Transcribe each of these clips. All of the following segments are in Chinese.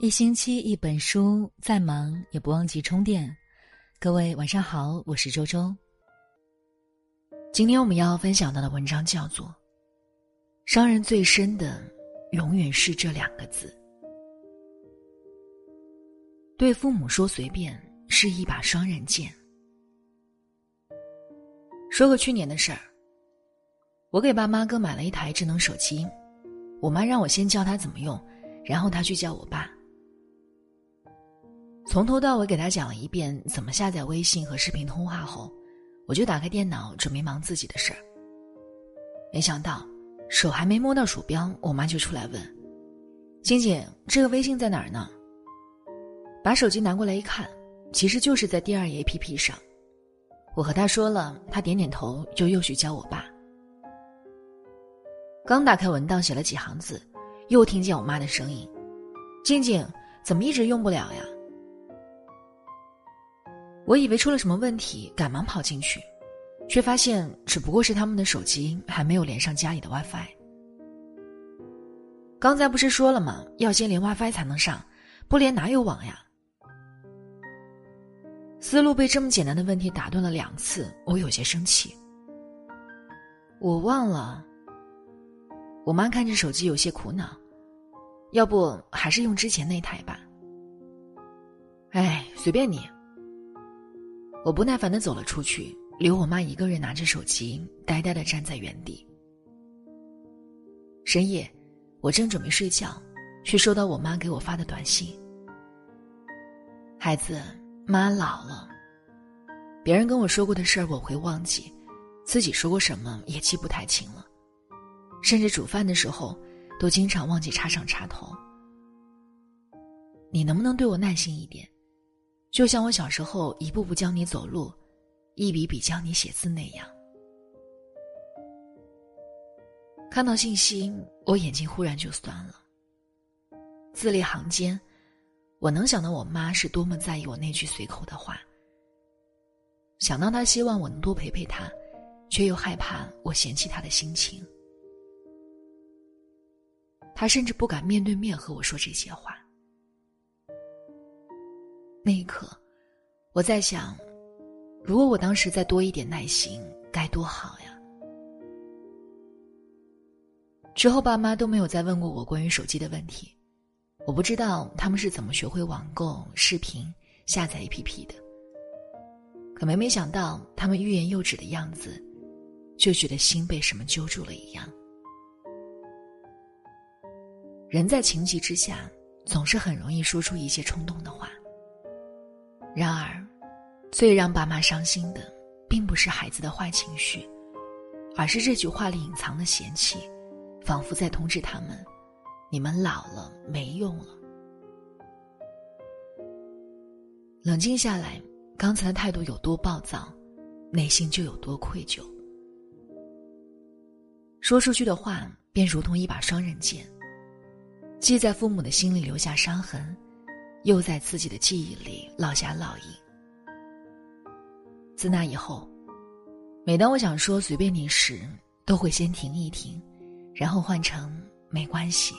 一星期一本书，再忙也不忘记充电。各位晚上好，我是周周。今天我们要分享到的文章叫做《伤人最深的永远是这两个字》。对父母说随便是一把双刃剑。说个去年的事儿，我给爸妈各买了一台智能手机，我妈让我先教他怎么用，然后他去教我爸。从头到尾给他讲了一遍怎么下载微信和视频通话后，我就打开电脑准备忙自己的事儿。没想到手还没摸到鼠标，我妈就出来问：“晶晶，这个微信在哪儿呢？”把手机拿过来一看，其实就是在第二页 APP 上。我和他说了，他点点头，就又去教我爸。刚打开文档写了几行字，又听见我妈的声音：“静静，怎么一直用不了呀？”我以为出了什么问题，赶忙跑进去，却发现只不过是他们的手机还没有连上家里的 WiFi。刚才不是说了吗？要先连 WiFi 才能上，不连哪有网呀？思路被这么简单的问题打断了两次，我有些生气。我忘了。我妈看着手机有些苦恼，要不还是用之前那台吧？哎，随便你。我不耐烦的走了出去，留我妈一个人拿着手机，呆呆的站在原地。深夜，我正准备睡觉，却收到我妈给我发的短信：“孩子，妈老了。别人跟我说过的事儿我会忘记，自己说过什么也记不太清了，甚至煮饭的时候都经常忘记插上插头。你能不能对我耐心一点？”就像我小时候一步步教你走路，一笔笔教你写字那样。看到信息，我眼睛忽然就酸了。字里行间，我能想到我妈是多么在意我那句随口的话。想到她希望我能多陪陪她，却又害怕我嫌弃她的心情。她甚至不敢面对面和我说这些话。那一刻，我在想，如果我当时再多一点耐心，该多好呀！之后，爸妈都没有再问过我关于手机的问题，我不知道他们是怎么学会网购、视频、下载 APP 的。可没没想到，他们欲言又止的样子，就觉得心被什么揪住了一样。人在情急之下，总是很容易说出一些冲动的话。然而，最让爸妈伤心的，并不是孩子的坏情绪，而是这句话里隐藏的嫌弃，仿佛在通知他们：“你们老了，没用了。”冷静下来，刚才的态度有多暴躁，内心就有多愧疚。说出去的话，便如同一把双刃剑，既在父母的心里留下伤痕。又在自己的记忆里烙下烙印。自那以后，每当我想说随便你时，都会先停一停，然后换成没关系。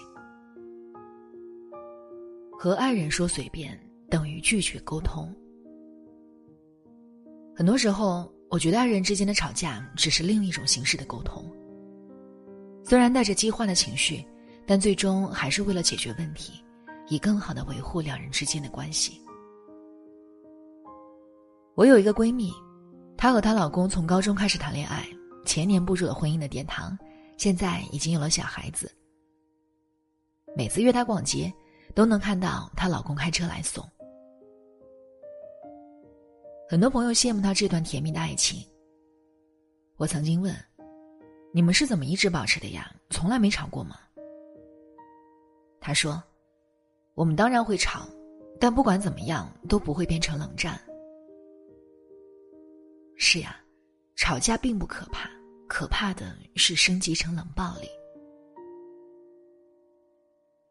和爱人说随便等于拒绝沟通。很多时候，我觉得爱人之间的吵架只是另一种形式的沟通。虽然带着激化的情绪，但最终还是为了解决问题。以更好的维护两人之间的关系。我有一个闺蜜，她和她老公从高中开始谈恋爱，前年步入了婚姻的殿堂，现在已经有了小孩子。每次约她逛街，都能看到她老公开车来送。很多朋友羡慕她这段甜蜜的爱情。我曾经问：“你们是怎么一直保持的呀？从来没吵过吗？”她说。我们当然会吵，但不管怎么样都不会变成冷战。是呀，吵架并不可怕，可怕的是升级成冷暴力。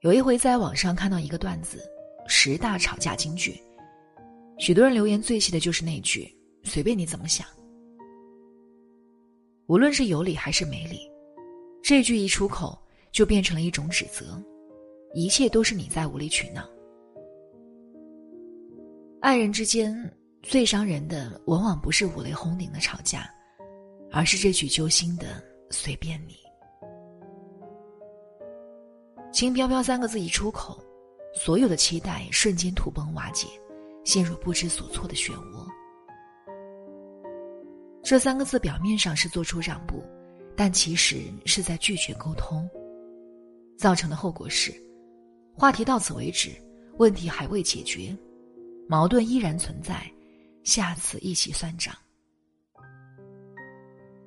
有一回在网上看到一个段子：十大吵架金句，许多人留言最气的就是那句“随便你怎么想”。无论是有理还是没理，这句一出口就变成了一种指责。一切都是你在无理取闹，爱人之间最伤人的，往往不是五雷轰顶的吵架，而是这句揪心的“随便你”。轻飘飘三个字一出口，所有的期待瞬间土崩瓦解，陷入不知所措的漩涡。这三个字表面上是做出让步，但其实是在拒绝沟通。造成的后果是，话题到此为止，问题还未解决，矛盾依然存在，下次一起算账。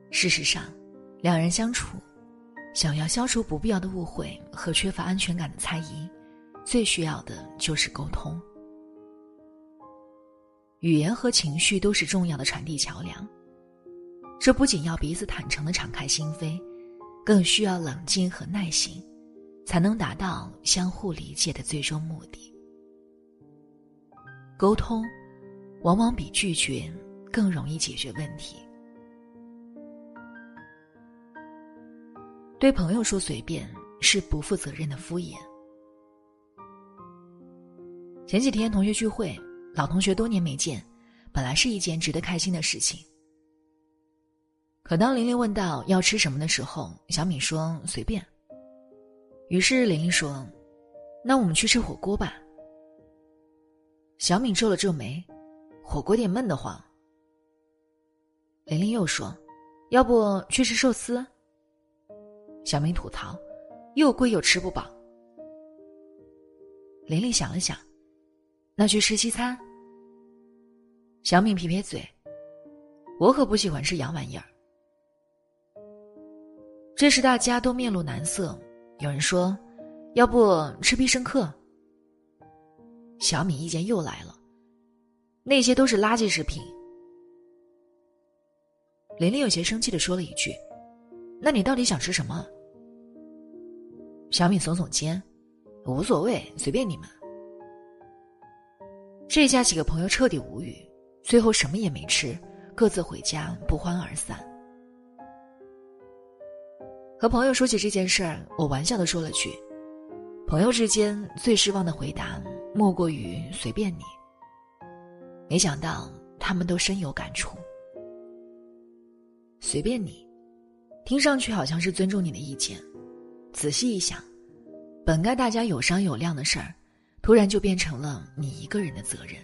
事实上，两人相处。想要消除不必要的误会和缺乏安全感的猜疑，最需要的就是沟通。语言和情绪都是重要的传递桥梁。这不仅要彼此坦诚的敞开心扉，更需要冷静和耐心，才能达到相互理解的最终目的。沟通，往往比拒绝更容易解决问题。对朋友说随便是不负责任的敷衍。前几天同学聚会，老同学多年没见，本来是一件值得开心的事情。可当玲玲问到要吃什么的时候，小敏说随便。于是玲玲说：“那我们去吃火锅吧。”小敏皱了皱眉：“火锅店闷得慌。”玲玲又说：“要不去吃寿司？”小敏吐槽：“又贵又吃不饱。”玲玲想了想：“那去吃西餐。”小敏撇撇嘴：“我可不喜欢吃洋玩意儿。”这时大家都面露难色，有人说：“要不吃必胜客？”小米意见又来了：“那些都是垃圾食品。”玲玲有些生气的说了一句。那你到底想吃什么？小米耸耸肩，无所谓，随便你们。这下几个朋友彻底无语，最后什么也没吃，各自回家，不欢而散。和朋友说起这件事儿，我玩笑的说了句：“朋友之间最失望的回答，莫过于随便你。”没想到他们都深有感触。随便你。听上去好像是尊重你的意见，仔细一想，本该大家有商有量的事儿，突然就变成了你一个人的责任。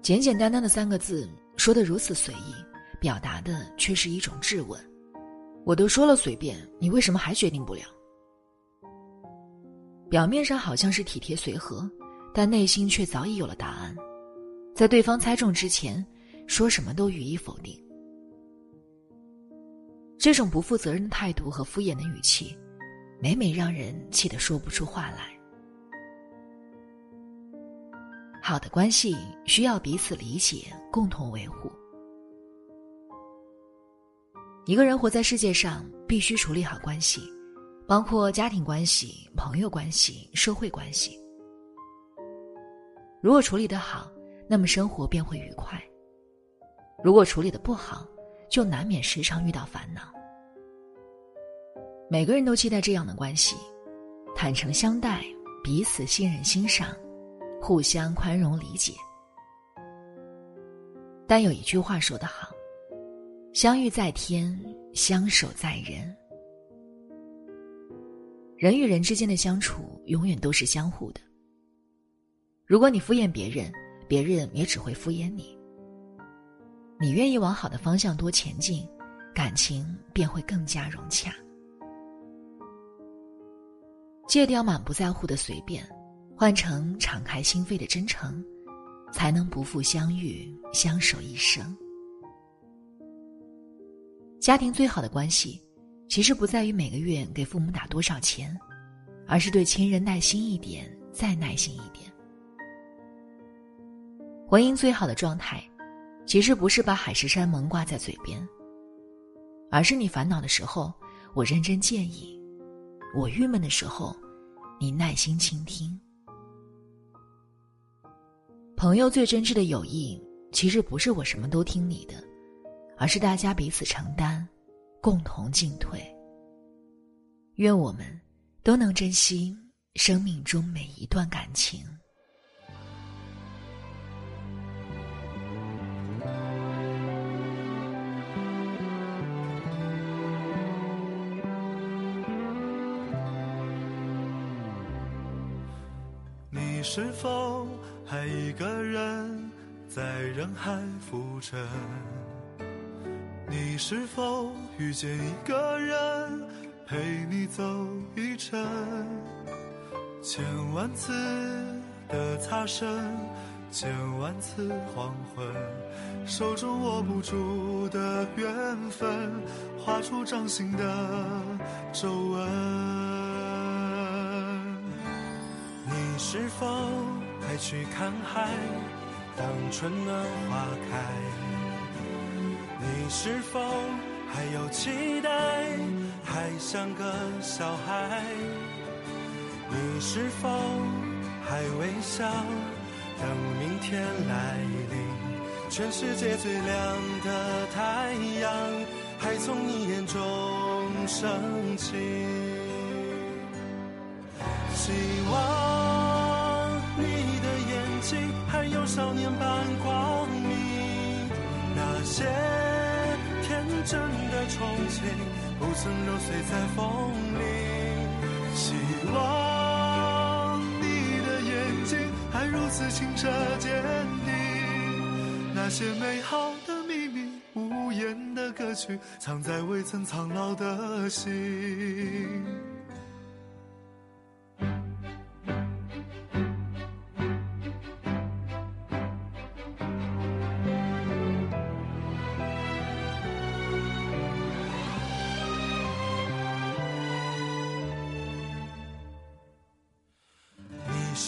简简单单的三个字，说的如此随意，表达的却是一种质问。我都说了随便，你为什么还决定不了？表面上好像是体贴随和，但内心却早已有了答案，在对方猜中之前，说什么都予以否定。这种不负责任的态度和敷衍的语气，每每让人气得说不出话来。好的关系需要彼此理解，共同维护。一个人活在世界上，必须处理好关系，包括家庭关系、朋友关系、社会关系。如果处理得好，那么生活便会愉快；如果处理的不好，就难免时常遇到烦恼。每个人都期待这样的关系：坦诚相待，彼此信任欣赏，互相宽容理解。但有一句话说得好：“相遇在天，相守在人。”人与人之间的相处，永远都是相互的。如果你敷衍别人，别人也只会敷衍你。你愿意往好的方向多前进，感情便会更加融洽。戒掉满不在乎的随便，换成敞开心扉的真诚，才能不负相遇，相守一生。家庭最好的关系，其实不在于每个月给父母打多少钱，而是对亲人耐心一点，再耐心一点。婚姻最好的状态。其实不是把海誓山盟挂在嘴边，而是你烦恼的时候，我认真建议；我郁闷的时候，你耐心倾听。朋友最真挚的友谊，其实不是我什么都听你的，而是大家彼此承担共同进退。愿我们都能珍惜生命中每一段感情。你是否还一个人在人海浮沉？你是否遇见一个人陪你走一程？千万次的擦身，千万次黄昏，手中握不住的缘分，画出掌心的皱纹。你是否还去看海？当春暖花开，是否还有期待？还像个小孩？你是否还微笑？等明天来临，全世界最亮的太阳还从你眼中升起。希望你的眼睛还有少年般光明，那些真的憧憬不曾揉碎在风里。希望你的眼睛还如此清澈坚定，那些美好的秘密、无言的歌曲，藏在未曾苍老的心。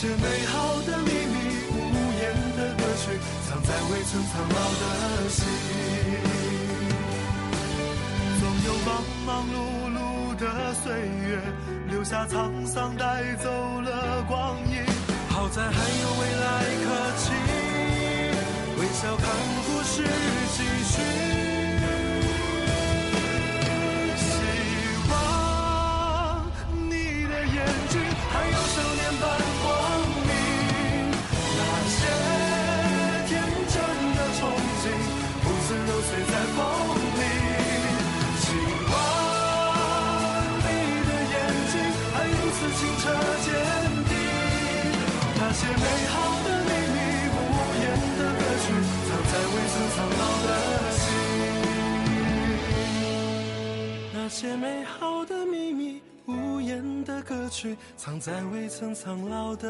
些美好的秘密、无言的歌曲，藏在未曾苍老的心。总有忙忙碌碌的岁月，留下沧桑，带走了光阴。好在还有未来可期，微笑看故事继续。美好的秘密无言的歌曲藏在未曾苍老的心。那些美好的秘密无言的歌曲藏在未曾苍老的